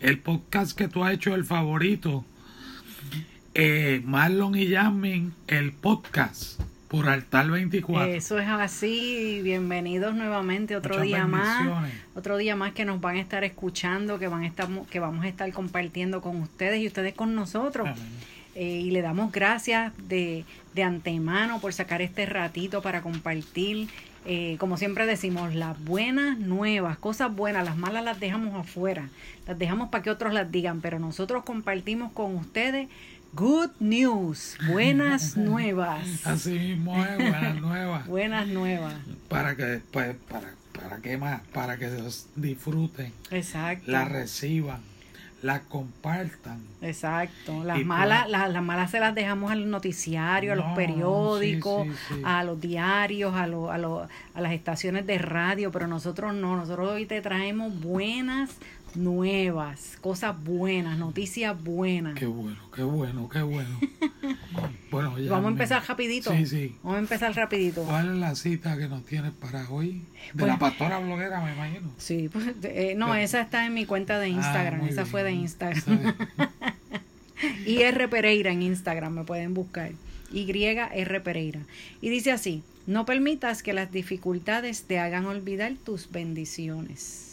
el podcast que tú has hecho el favorito. Eh, Marlon y Jasmine, el podcast por Altar 24. Eso es así, bienvenidos nuevamente otro Muchas día más, otro día más que nos van a estar escuchando, que van a estar, que vamos a estar compartiendo con ustedes y ustedes con nosotros. Eh, y le damos gracias de, de antemano por sacar este ratito para compartir. Eh, como siempre decimos, las buenas nuevas, cosas buenas, las malas las dejamos afuera, las dejamos para que otros las digan, pero nosotros compartimos con ustedes good news, buenas nuevas, Así mismo es, buenas nuevas. buenas nuevas, Para que después, para, para qué más, para que los disfruten, exacto. la reciban, la compartan. Exacto, las Y malas, pues- las, las malas se las dejamos al noticiario, a los periódicos, sí, sí, sí. a los diarios, a, lo- a, lo- a las estaciones de radio, pero nosotros no, nosotros hoy te traemos buenas nuevas, cosas buenas, noticias buenas. Qué bueno, qué bueno, qué bueno. bueno, ya vamos a empezar rapidito. Sí, sí. Vamos a empezar rapidito. ¿Cuál es la cita que nos tienes para hoy? De la pastora bloguera, me imagino. Sí, pues, eh, no, Pero- esa está en mi cuenta de Ah, Instagram, esa bien. fue de Instagram. IR Pereira en Instagram, me pueden buscar. YR Pereira. Y dice así, no permitas que las dificultades te hagan olvidar tus bendiciones.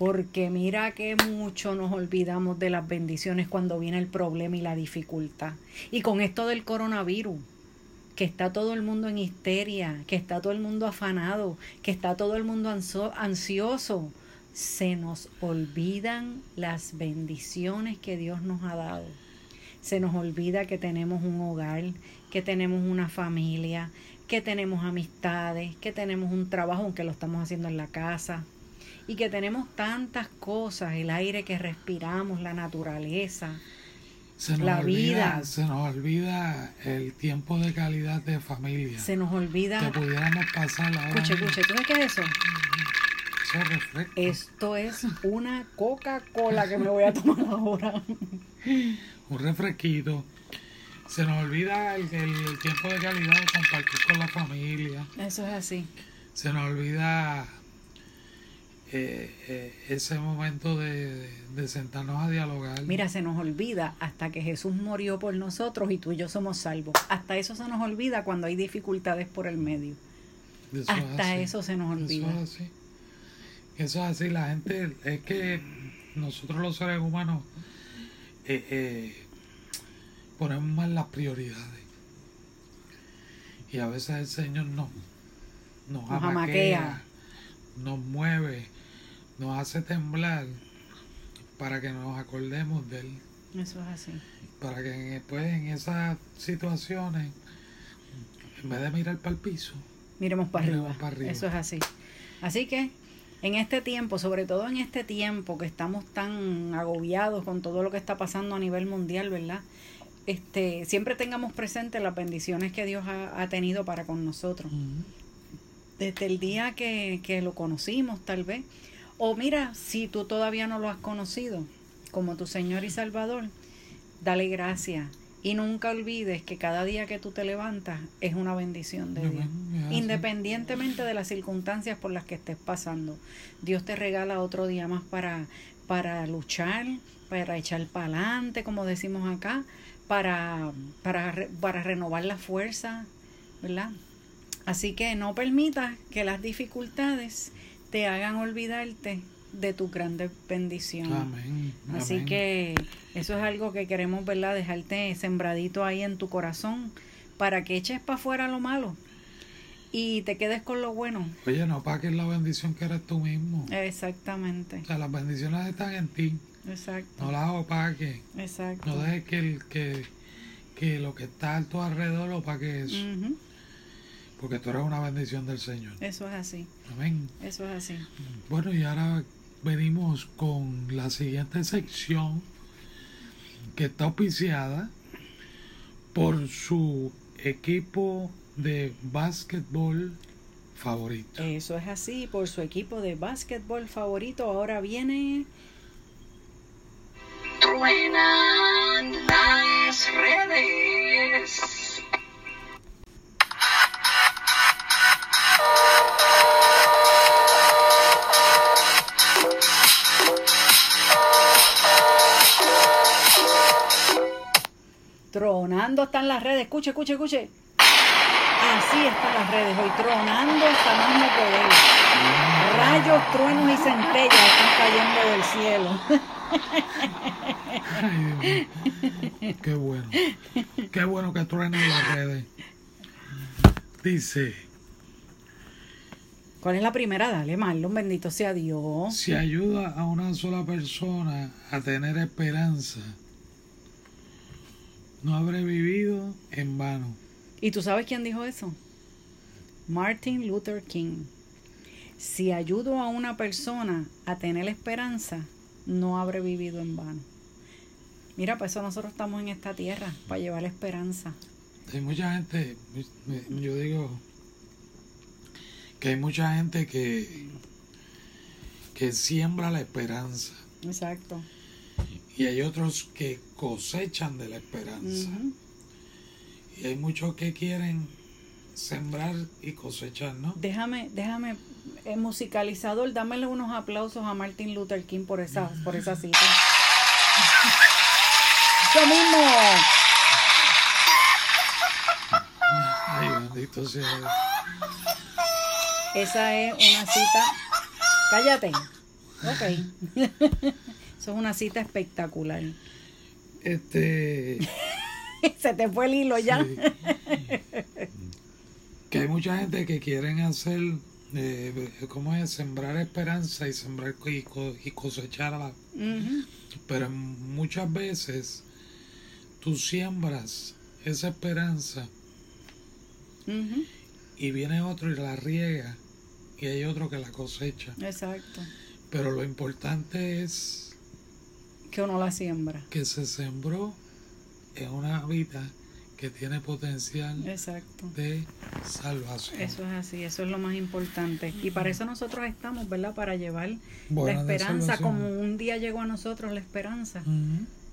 Porque mira que mucho nos olvidamos de las bendiciones cuando viene el problema y la dificultad. Y con esto del coronavirus, que está todo el mundo en histeria, que está todo el mundo afanado, que está todo el mundo ansioso, se nos olvidan las bendiciones que Dios nos ha dado. Se nos olvida que tenemos un hogar, que tenemos una familia, que tenemos amistades, que tenemos un trabajo, aunque lo estamos haciendo en la casa, y que tenemos tantas cosas, el aire que respiramos, la naturaleza. Se nos La olvida, vida. Se nos olvida el tiempo de calidad de familia. Se nos olvida... que pudiéramos pasar ahora. Escuche, mismo. escuche, ¿tú sabes qué es eso? Eso refresco. Esto es una Coca-Cola que me voy a tomar ahora. Un refresquito. Se nos olvida el, el- el tiempo de calidad de compartir con la familia. Eso es así. Se nos olvida eh, eh, ese momento de, de sentarnos a dialogar. Mira, se nos olvida hasta que Jesús murió por nosotros y tú y yo somos salvos. Hasta eso se nos olvida cuando hay dificultades por el medio. Eso Hasta eso se nos olvida. Eso es así. Eso es así. La gente, es que nosotros los seres humanos eh, eh, ponemos mal las prioridades. Y a veces el Señor nos, nos, Nos amaquea, amaquea. nos mueve, nos hace temblar para que nos acordemos de Él. Eso es así. Para que después en esas situaciones, en vez de mirar para el piso, Miremos para Miremos arriba. para arriba. Eso es así. Así que en este tiempo, sobre todo en este tiempo que estamos tan agobiados con todo lo que está pasando a nivel mundial, ¿verdad? Este, siempre tengamos presente las bendiciones que Dios ha, ha tenido para con nosotros. desde el día que, que lo conocimos, tal vez. O mira, si tú todavía no lo has conocido como tu Señor y Salvador, dale gracias. Y nunca olvides que cada día que tú te levantas es una bendición de Dios. Independientemente de las circunstancias por las que estés pasando. Dios te regala otro día más para, para luchar, para echar para adelante, como decimos acá, para, para, para renovar la fuerza, ¿verdad? Así que no permitas que las dificultades te hagan olvidarte de tus grandes bendiciones. Amén. Así amén. que eso es algo que queremos, ¿verdad? Dejarte sembradito ahí en tu corazón para que eches para afuera lo malo y te quedes con lo bueno. Oye, no apagues la bendición que eres tú mismo. Exactamente, O sea, las bendiciones están en ti. exacto, No las opaques. exacto. No dejes que, el, que, que lo que está a tu alrededor lo opaque eso. Ujú, Porque tú eres una bendición del Señor. Eso es así, Amén. eso es así. Bueno, y ahora venimos con la siguiente sección que está auspiciada por su equipo de básquetbol favorito. Eso es así, por su equipo de básquetbol favorito. Ahora viene Truenan las redes. Tronando están las redes. Escuche, escuche, escuche. Así están las redes hoy. Tronando hasta más no poder. Rayos, truenos y centellas están cayendo del cielo. Ay, Dios mío. Qué bueno. Qué bueno que truenan las redes. Dice, ¿Cuál es la primera? Dale, Marlon, bendito sea Dios. si ayuda a una sola persona a tener esperanza, no habré vivido en vano. ¿Y tú sabes quién dijo eso? Martin Luther King. Si ayudo a una persona a tener esperanza, no habré vivido en vano. Mira, para eso nosotros estamos en esta tierra, para llevar la esperanza. Hay mucha gente, yo digo que hay mucha gente que, que siembra la esperanza Exacto. Y hay otros que cosechan de la esperanza. Y hay muchos que quieren sembrar y cosechar, ¿no? Déjame, déjame, el musicalizador, dámele unos aplausos a Martin Luther King por esa, por esa cita. Yo mismo. Ay, bendito sea. Esa es una cita. Cállate. Ok. Eso es una cita espectacular. Este, Se te fue el hilo ya. sí. que hay mucha gente que quieren hacer, eh, ¿cómo es? Sembrar esperanza y sembrar y, co- y cosechar a la Ujú. Pero muchas veces tú siembras esa esperanza y viene otro y la riega y hay otro que la cosecha. Exacto. Pero lo importante es Que uno la siembra. que se sembró en una vida que tiene potencial Exacto. de salvación. Eso es así, eso es lo más importante. Y para eso nosotros estamos, ¿verdad? Para llevar la esperanza, como un día llegó a nosotros la esperanza.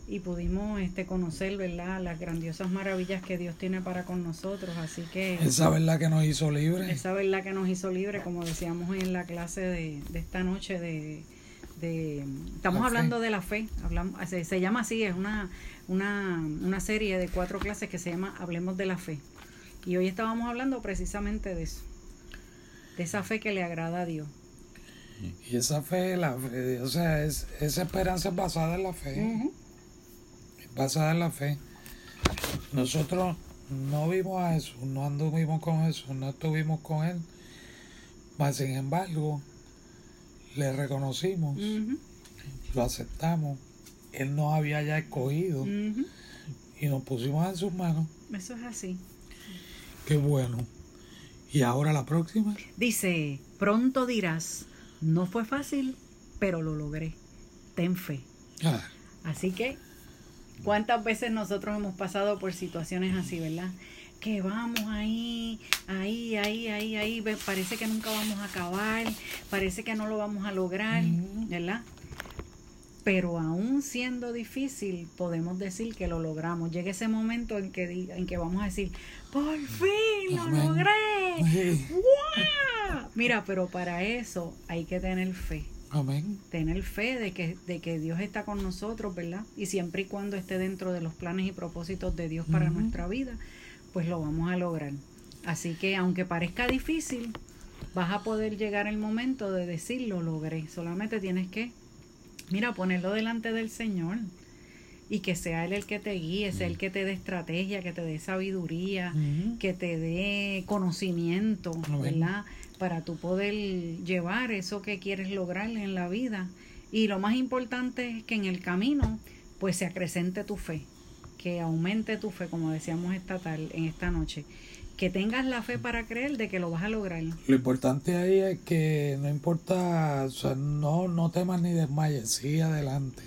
Y pudimos este conocer verdad las grandiosas maravillas que Dios tiene para con nosotros así que Esa verdad que nos hizo libres. esa verdad que nos hizo libre como decíamos en la clase de, de esta noche de, de- estamos La fe. hablando de la fe hablamos se, se llama así es una, una una serie de cuatro clases que se llama hablemos de la fe y hoy estábamos hablando precisamente de eso de esa fe que le agrada a Dios Y esa fe, la fe, o sea, es, esa esperanza es basada en la fe. Ujú. basada en la fe. Nosotros no vimos a Jesús, no anduvimos con Jesús, no estuvimos con Él. Mas, sin embargo, le reconocimos, lo aceptamos. Él nos había ya escogido y nos pusimos en sus manos. eso es así Qué bueno. Y ahora la próxima. Dice, pronto dirás, no fue fácil, pero lo logré. Ten fe. Ah, Así que, ¿cuántas veces nosotros hemos pasado por situaciones así, verdad? Que vamos ahí, ahí, ahí, ahí, ahí, parece que nunca vamos a acabar, parece que no lo vamos a lograr, Mm. ¿verdad? Pero aún siendo difícil, podemos decir que lo logramos. Llega ese momento en que, en que vamos a decir, por fin lo Amén. logré. sí. ¡Guau! Mira, pero para eso hay que tener fe. Amén. Tener fe de que, de que Dios está con nosotros, ¿verdad? Y siempre y cuando esté dentro de los planes y propósitos de Dios para nuestra vida, pues lo vamos a lograr. Así que aunque parezca difícil, vas a poder llegar el momento de decir lo logré. Solamente tienes que, mira, ponerlo delante del Señor y que sea Él el que te guíe, sea el que te dé estrategia, que te dé sabiduría, Ujú. que te dé conocimiento. ¿verdad? Para tú poder llevar eso que quieres lograr en la vida. Y lo más importante es que en el camino, pues se acrecente tu fe, que aumente tu fe, como decíamos esta tal, en esta noche, que tengas la fe para creer de que lo vas a lograr. Lo importante ahí es que no importa, o sea, no, no temas ni desmayes, sigue adelante.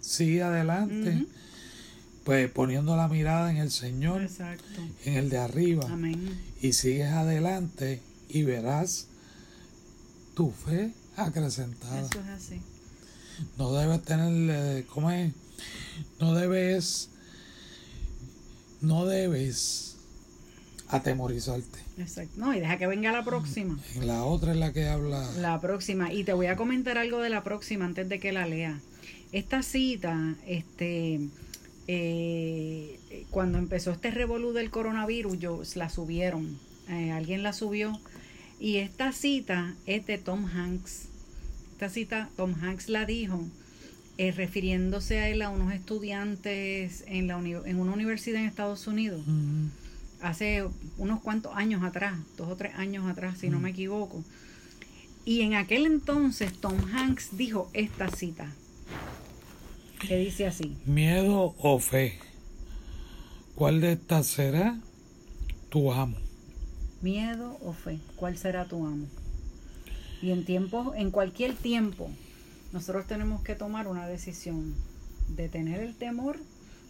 Sigue adelante, pues poniendo la mirada en el Señor, Exacto. en el de arriba, Amén. y sigues adelante y verás tu fe acrecentada. Eso es así. No debes tener, eh, ¿cómo es? No debes, no debes atemorizarte. Exacto. No, y deja que venga la próxima. En la otra es la que habla. La próxima. Y te voy a comentar algo de la próxima antes de que la lea. Esta cita, este, eh, cuando empezó este revolú del coronavirus, yo, la subieron. Eh, alguien la subió. Y esta cita es de Tom Hanks. Esta cita, Tom Hanks la dijo eh, refiriéndose a él a unos estudiantes en, la uni- en una universidad en Estados Unidos hace unos cuantos años atrás, dos o tres años atrás, si no me equivoco. Y en aquel entonces Tom Hanks dijo esta cita, que dice así, Miedo o fe. ¿Cuál de estas será tu amo? miedo o fe, ¿cuál será tu amo? Y en tiempos, en cualquier tiempo, nosotros tenemos que tomar una decisión de tener el temor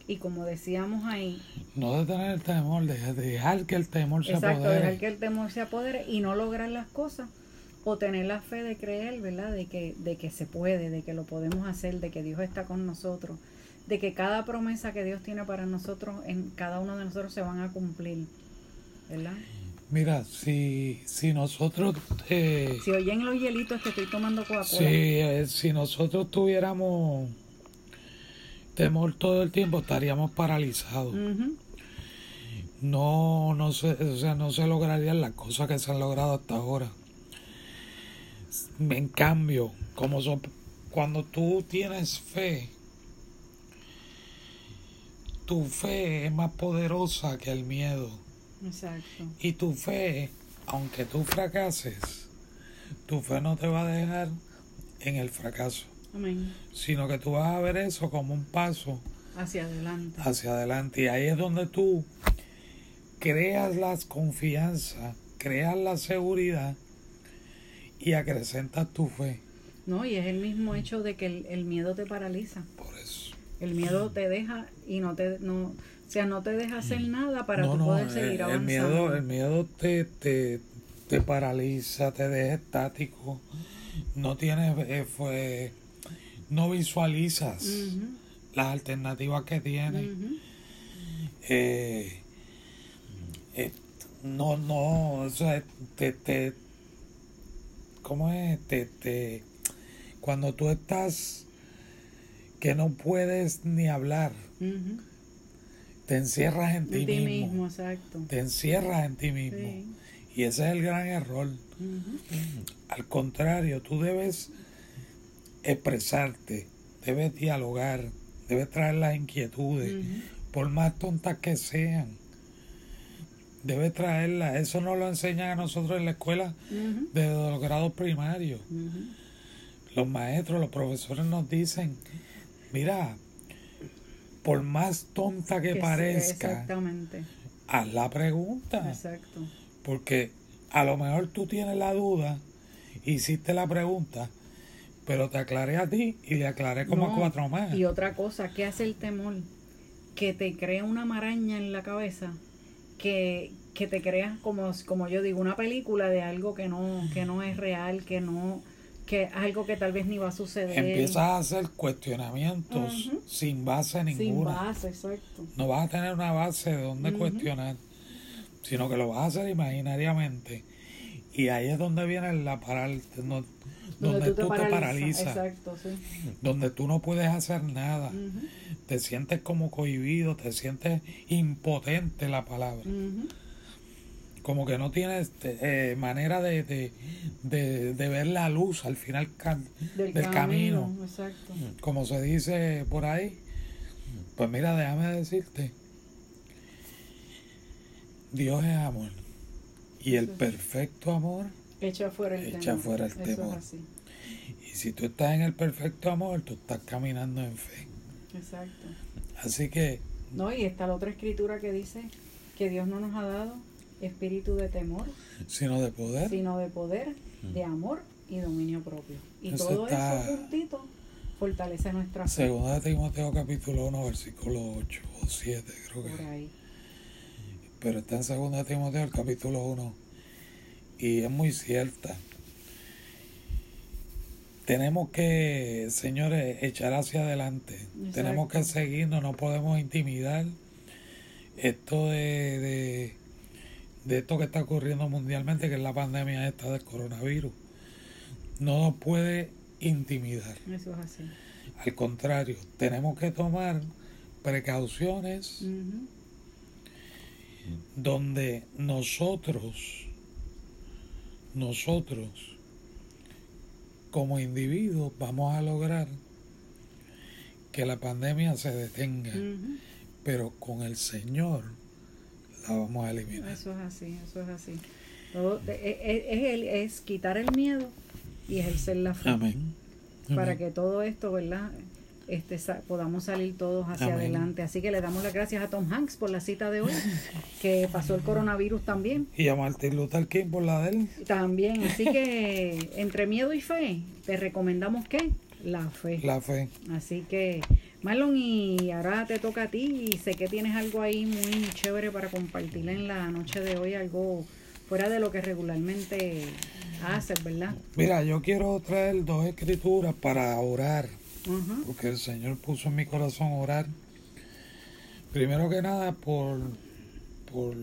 y como decíamos ahí, No de tener el temor, de dejar que el temor se Exacto, apodere. dejar que el temor se apodere y no lograr las cosas o tener la fe de creer, ¿verdad? De que, de que se puede, de que lo podemos hacer, de que Dios está con nosotros, de que cada promesa que Dios tiene para nosotros, en cada uno de nosotros se van a cumplir, ¿verdad? Mira, si, si nosotros eh, Si oyen los hielitos que estoy tomando Coca-Cola, si, eh, si nosotros tuviéramos temor todo el tiempo estaríamos paralizados. No, no se, o sea, no se lograrían las cosas que se han logrado hasta ahora. En cambio, como so- cuando tú tienes fe, tu fe es más poderosa que el miedo. Exacto, Y tu fe, aunque tú fracases, tu fe no te va a dejar en el fracaso, amén, sino que tú vas a ver eso como un paso hacia adelante, hacia adelante. Y ahí es donde tú creas la confianza, creas la seguridad y acrecentas tu fe. ¿no? Y es el mismo hecho de que el, el miedo te paraliza. Por eso. El miedo te deja y no te, no, sea, no te deja hacer nada para no, tú no, poder el, seguir el avanzando. miedo, el miedo te, te, te paraliza, te deja estático. No tienes, eh, fue, no visualizas las alternativas que tienes. eh, eh, no, no, o sea, te, te, ¿cómo es? Te, te, cuando tú estás que no puedes ni hablar. Te encierras en ti, mismo, mismo, exacto. te encierras en ti mismo. Sí. Y ese es el gran error. Al contrario, tú debes expresarte, debes dialogar, debes traer las inquietudes, por más tontas que sean. Debes traerlas. Eso nos lo enseñan a nosotros en la escuela Ujú. desde los grados primarios. Los maestros, los profesores nos dicen, mira, por más tonta que, parezca, Exactamente. haz la pregunta. Exacto. Porque a lo mejor tú tienes la duda, hiciste la pregunta, pero te aclaré a ti y le aclaré como a cuatro más. Y otra cosa, ¿qué hace el temor? Que te crea una maraña en la cabeza, que, que te creas como, como yo digo, una película de algo que no, que no es real, que no, que algo que tal vez ni va a suceder. Empiezas a hacer cuestionamientos sin base sin ninguna. base, exacto. No vas a tener una base de donde cuestionar, sino que lo vas a hacer imaginariamente. Y ahí es donde viene la paral no- donde, tú, te paralizas, Exacto, sí. donde tú no puedes hacer nada. Te sientes como cohibido, te sientes impotente la palabra. Como que no tienes eh, manera de, de, de- de ver la luz al final Del, del camino. Exacto. como se dice por ahí. Pues mira, déjame decirte, Dios es amor. Y el Sí. perfecto amor, Echa fuera el Echa temor. fuera el Eso temor. es así. y si tú estás en el perfecto amor, tú estás caminando en fe. Exacto. Así que, No, y está la otra escritura que dice que Dios no nos ha dado espíritu de temor, sino de poder. sino de poder, de amor y dominio propio. Y Eso todo está- eso juntito fortalece nuestra fe Segunda de Timoteo capítulo 1, versículo 8 o 7 creo por que. ahí. Pero está en segunda de Timoteo el capítulo 1 y es muy cierta. Tenemos que, señores, echar hacia adelante. Exacto. Tenemos que seguirnos, no podemos intimidar. Esto de, de, de esto que está ocurriendo mundialmente, que es la pandemia esta del coronavirus, no nos puede intimidar. Eso es así. Al contrario, tenemos que tomar precauciones donde nosotros, nosotros, como individuos, vamos a lograr que la pandemia se detenga, pero con el Señor la vamos a eliminar. Eso es así, eso es así. Todo- e- e- es, el- es quitar el miedo y ejercer la fe. Amén. Para que todo esto, ¿verdad? Este, sa- podamos salir todos hacia Amén. adelante. Así que le damos las gracias a Tom Hanks por la cita de hoy, que pasó el coronavirus también. Y a Martin Luther King por la de él. También, así que entre miedo y fe, te recomendamos que la fe. La fe. Así que, Marlon, y ahora te toca a ti y sé que tienes algo ahí muy chévere para compartir en la noche de hoy, algo fuera de lo que regularmente haces, ¿verdad? Mira, yo quiero traer dos escrituras para orar. Porque el Señor puso en mi corazón orar. Primero que nada por, por,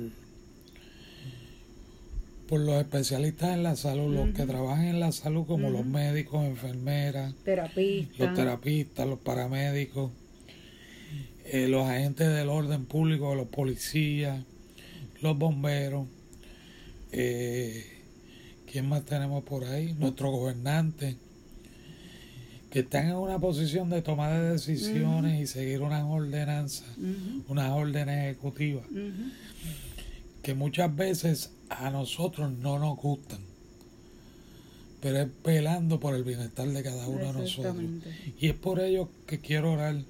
por los especialistas en la salud, los que trabajan en la salud como los médicos, enfermeras, Terapista. los terapistas, los paramédicos, eh, los agentes del orden público, los policías, los bomberos. Eh, ¿Quién más tenemos por ahí? Nuestros gobernantes, que están en una posición de tomar de decisiones y seguir unas ordenanzas, unas órdenes ejecutivas, que muchas veces a nosotros no nos gustan, pero es velando por el bienestar de cada uno de nosotros. Y es por ello que quiero orar.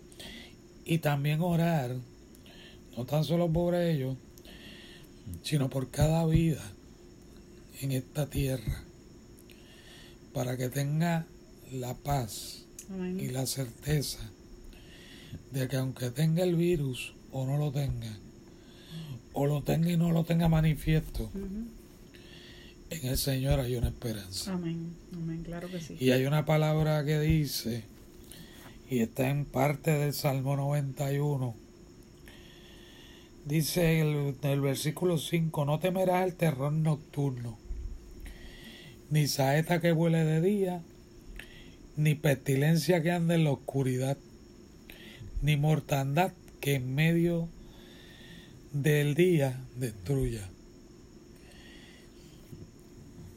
Y también orar, no tan solo por ellos, sino por cada vida en esta tierra, para que tenga la paz Amén. y la certeza de que aunque tenga el virus o no lo tenga, o lo tenga y no lo tenga manifiesto, en el Señor hay una esperanza. Amén. Amén, claro que sí. Y hay una palabra que dice, y está en parte del Salmo 91, dice el, el versículo 5, no temerás el terror nocturno, ni saeta que vuele de día, ni pestilencia que ande en la oscuridad, ni mortandad que en medio del día destruya.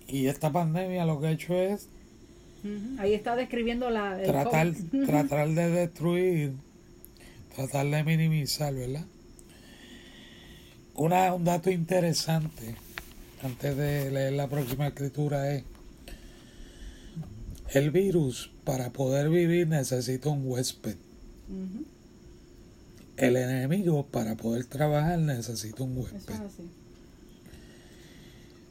Y esta pandemia lo que ha hecho es. Ahí está describiendo la. tratar, tratar de destruir, tratar de minimizar, ¿verdad? Una, un dato interesante, antes de leer la próxima escritura, es el virus para poder vivir necesita un huésped. Ujú. El enemigo para poder trabajar necesita un Eso huésped. es así.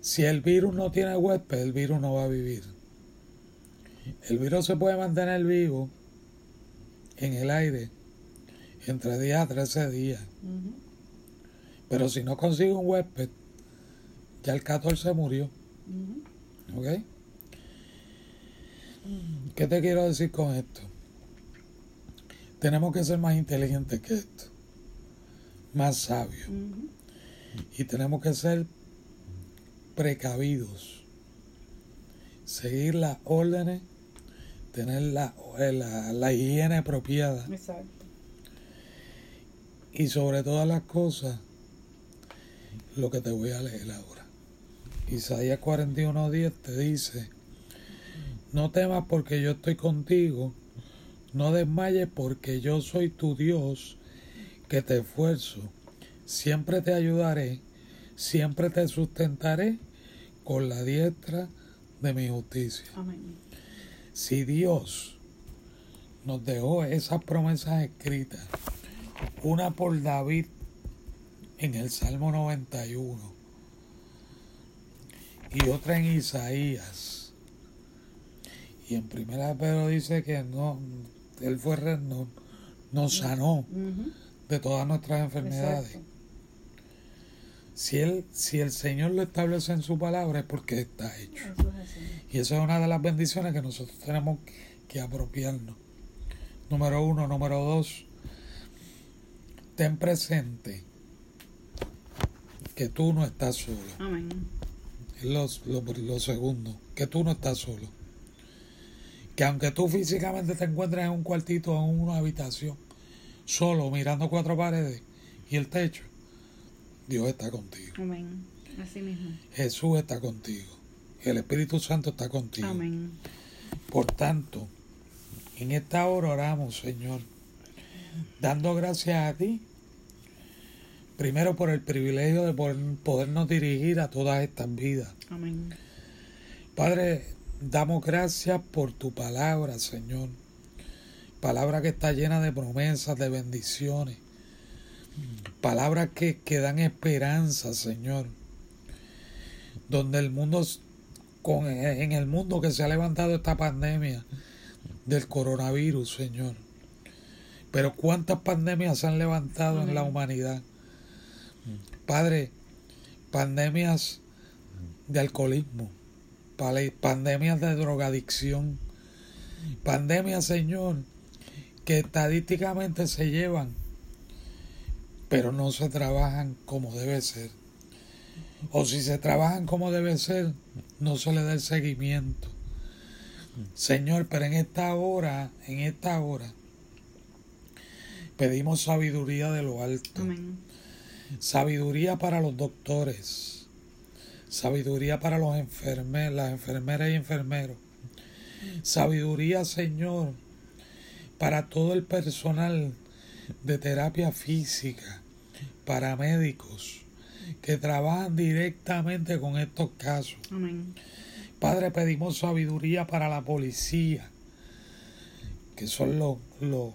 Si el virus no tiene huésped, el virus no va a vivir. El virus se puede mantener vivo en el aire entre 10 a 13 días. Pero si no consigue un huésped, ya el 14 murió. ¿Ok? ¿Qué te quiero decir con esto? Tenemos que ser más inteligentes que esto. Más sabios. Y tenemos que ser precavidos. Seguir las órdenes, tener la, eh, la, la higiene apropiada Exacto. y sobre todas las cosas, lo que te voy a leer ahora. Isaías 41:10 te dice, no temas porque yo estoy contigo, no desmayes porque yo soy tu Dios, que te esfuerzo, siempre te ayudaré, siempre te sustentaré con la diestra de mi justicia. Amén. Si Dios nos dejó esas promesas escritas, una por David en el Salmo 91, y otra en Isaías. Y en primera Pedro dice que no, él fue no, nos sanó de todas nuestras enfermedades. Exacto. Si él, si el Señor lo establece en su palabra es porque está hecho. Eso es así. Y esa es una de las bendiciones que nosotros tenemos que apropiarnos. Número uno, número dos, ten presente que tú no estás solo. Amén. Es lo, lo- lo segundo, que tú no estás solo. Que aunque tú físicamente te encuentres en un cuartito o en una habitación, solo mirando cuatro paredes y el techo, Dios está contigo. Amén. Así mismo. Jesús está contigo. El Espíritu Santo está contigo. Amén. Por tanto, en esta hora oramos, Señor, dando gracias a ti, primero por el privilegio de poder- podernos dirigir a todas estas vidas. Amén. Padre, damos gracias por tu palabra, Señor. Palabra que está llena de promesas, de bendiciones. Palabras que, que dan esperanza, Señor. Donde el mundo, con, en el mundo que se ha levantado esta pandemia del coronavirus, Señor. Pero cuántas pandemias se han levantado en la humanidad. Padre, pandemias de alcoholismo, pandemias de drogadicción, pandemias, Señor, que estadísticamente se llevan, pero no se trabajan como debe ser. O si se trabajan como debe ser, no se le da el seguimiento. Señor, pero en esta hora, en esta hora, pedimos sabiduría de lo alto. Amén. Sabiduría para los doctores. Sabiduría para los enfermeros, las enfermeras y enfermeros. Sabiduría, Señor, para todo el personal de terapia física, paramédicos, que trabajan directamente con estos casos. Amén. Padre, pedimos sabiduría para la policía, que son los los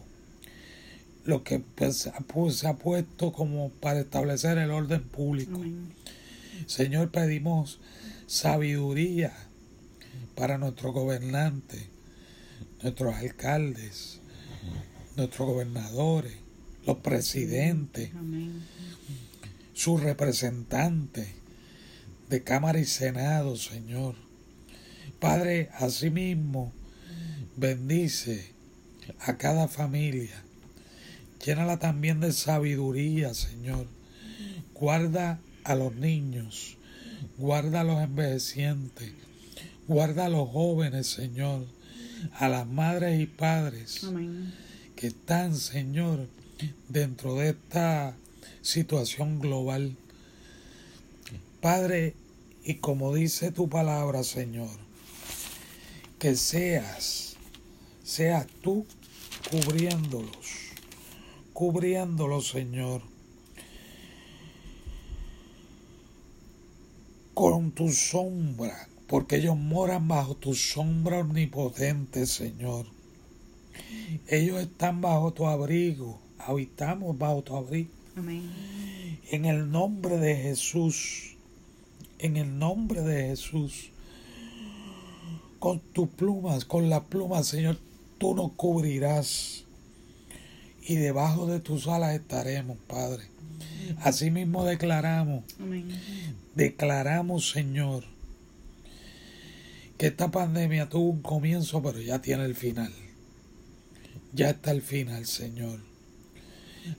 los que pues, se ha puesto como para establecer el orden público. Amén. Señor, pedimos sabiduría para nuestros gobernantes, nuestros alcaldes, nuestros gobernadores, los presidentes, sus representantes de Cámara y Senado, Señor. Padre, asimismo, bendice a cada familia. Llénala también de sabiduría, Señor. Guarda a los niños, guarda a los envejecientes, guarda a los jóvenes, Señor, a las madres y padres Amén. que están, Señor, dentro de esta situación global. Padre, y como dice tu palabra, Señor, que seas, seas tú cubriéndolos, cubriéndolos, Señor, con tu sombra, porque ellos moran bajo tu sombra omnipotente, Señor. Ellos están bajo tu abrigo, habitamos bajo tu abrigo. Amén. En el nombre de Jesús, en el nombre de Jesús, con tus plumas, con las plumas, Señor, tú nos cubrirás y debajo de tus alas estaremos, Padre. Asimismo declaramos, Amén. declaramos, Señor, que esta pandemia tuvo un comienzo, pero ya tiene el final. Ya está el final, Señor.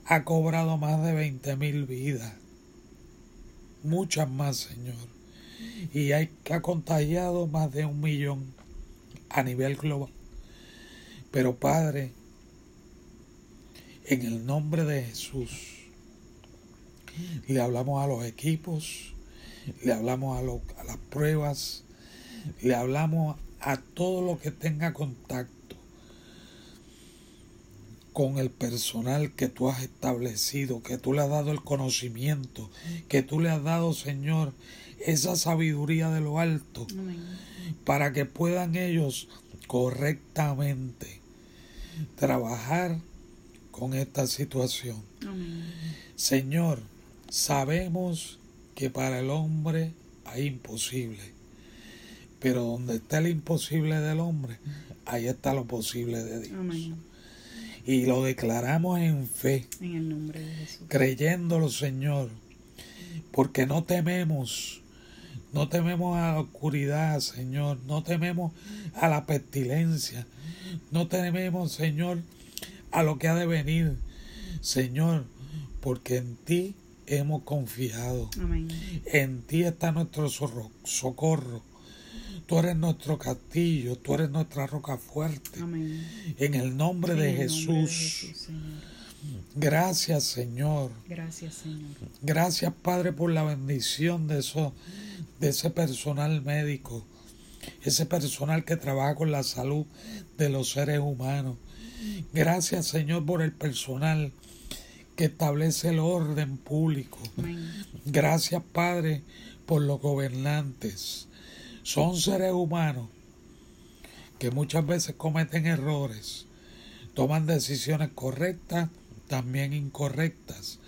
Ha cobrado más de 20 mil vidas. Muchas más, Señor. Y hay que ha contagiado más de un millón a nivel global. Pero Padre, en el nombre de Jesús, le hablamos a los equipos, le hablamos a, lo- a las pruebas, le hablamos a todo lo que tenga contacto con el personal que tú has establecido, que tú le has dado el conocimiento, que tú le has dado, Señor, esa sabiduría de lo alto, Amén. para que puedan ellos correctamente trabajar con esta situación. Amén. Señor, sabemos que para el hombre hay imposible, Pero donde está el imposible del hombre, ahí está lo posible de Dios. Amén. Y lo declaramos en fe, En el nombre de Jesús. creyéndolo, Señor, porque no tememos, no tememos a la oscuridad, Señor, no tememos a la pestilencia, no tememos, Señor, a lo que ha de venir, Señor, porque en ti hemos confiado, Amén. en ti está nuestro socorro. Tú eres nuestro castillo, tú eres nuestra roca fuerte. Amén. En el nombre de nombre Jesús. Jesús, Señor. Gracias, Señor. Gracias, Señor. Gracias, Padre, por la bendición de eso, de ese personal médico, ese personal que trabaja con la salud de los seres humanos. Gracias, Señor, por el personal que establece el orden público. Gracias, Padre, por los gobernantes. Son seres humanos que muchas veces cometen errores, toman decisiones correctas, también incorrectas.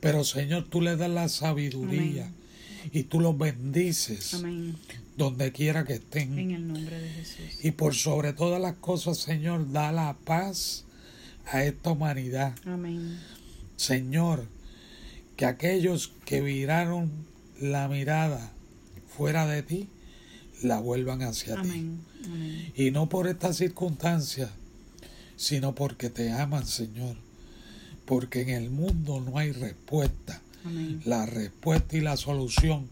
Pero, Señor, tú les das la sabiduría Amén. y tú los bendices Amén. donde quiera que estén. En el nombre de Jesús. Y por sobre todas las cosas, Señor, da la paz a esta humanidad. Amén. Señor, que aquellos que viraron la mirada fuera de ti, la vuelvan hacia ti. Amén. Amén. Y no por estas circunstancias, sino porque te aman, Señor. Porque en el mundo no hay respuesta. Amén. La respuesta y la solución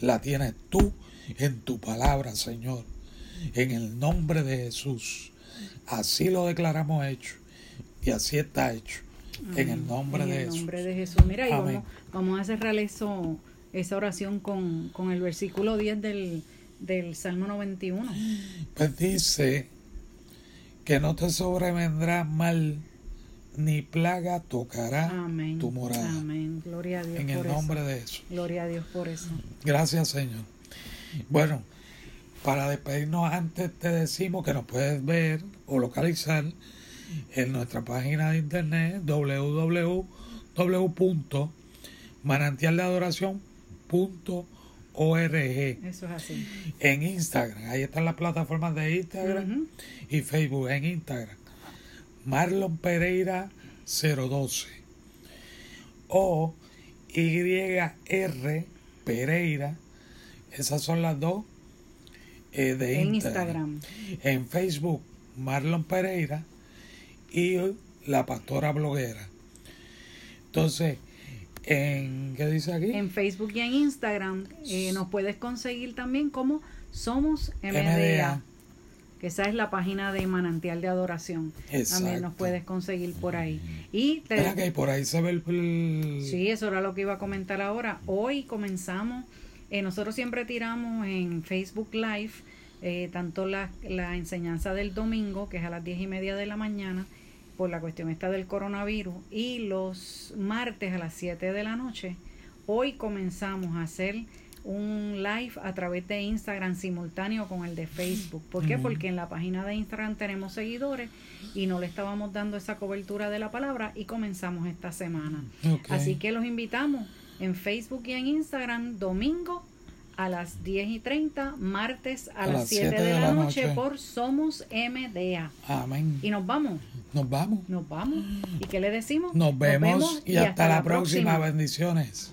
la tienes tú en tu palabra, Señor. En el nombre de Jesús. Así lo declaramos hecho. Y así está hecho. En el nombre En de el Jesús. nombre de Jesús. Mira, y vamos, vamos a cerrar eso, esa oración con, con el versículo 10 del, del Salmo 91. Pues dice que no te sobrevendrá mal ni plaga tocará Amén. tu morada. Amén. Gloria a Dios En por el nombre de Jesús. Gloria a Dios por eso. Gracias, Señor. Bueno, para despedirnos antes te decimos que nos puedes ver o localizar en nuestra página de internet www.manantialdeadoración.org Eso es así. en Instagram. Ahí están las plataformas de Instagram y Facebook en Instagram. Marlon Pereira 012 o YR Pereira. Esas son las dos eh, de En Instagram. Instagram. En Facebook, Marlon Pereira y la pastora bloguera. Entonces, en ¿qué dice aquí? En Facebook y en Instagram eh, nos puedes conseguir también como Somos MDA. MDA. Que esa es la página de Manantial de Adoración. También Exacto. nos puedes conseguir por ahí. Y te, Espera que por ahí se ve el... el- Sí, eso era lo que iba a comentar ahora. Hoy comenzamos, eh, nosotros siempre tiramos en Facebook Live eh, tanto la, la enseñanza del domingo, que es a las diez y media de la mañana, por la cuestión esta del coronavirus, y los martes a las 7 de la noche. Hoy comenzamos a hacer un live a través de Instagram simultáneo con el de Facebook. ¿Por qué? Porque en la página de Instagram tenemos seguidores y no le estábamos dando esa cobertura de la palabra y comenzamos esta semana. Así que los invitamos en Facebook y en Instagram domingo a las 10 y 30, martes a, las 7 de, la noche, por Somos MDA. Amén. Y nos vamos, Nos vamos. nos vamos. ¿Y qué le decimos? Nos vemos, y, hasta, la próxima. próxima. Bendiciones.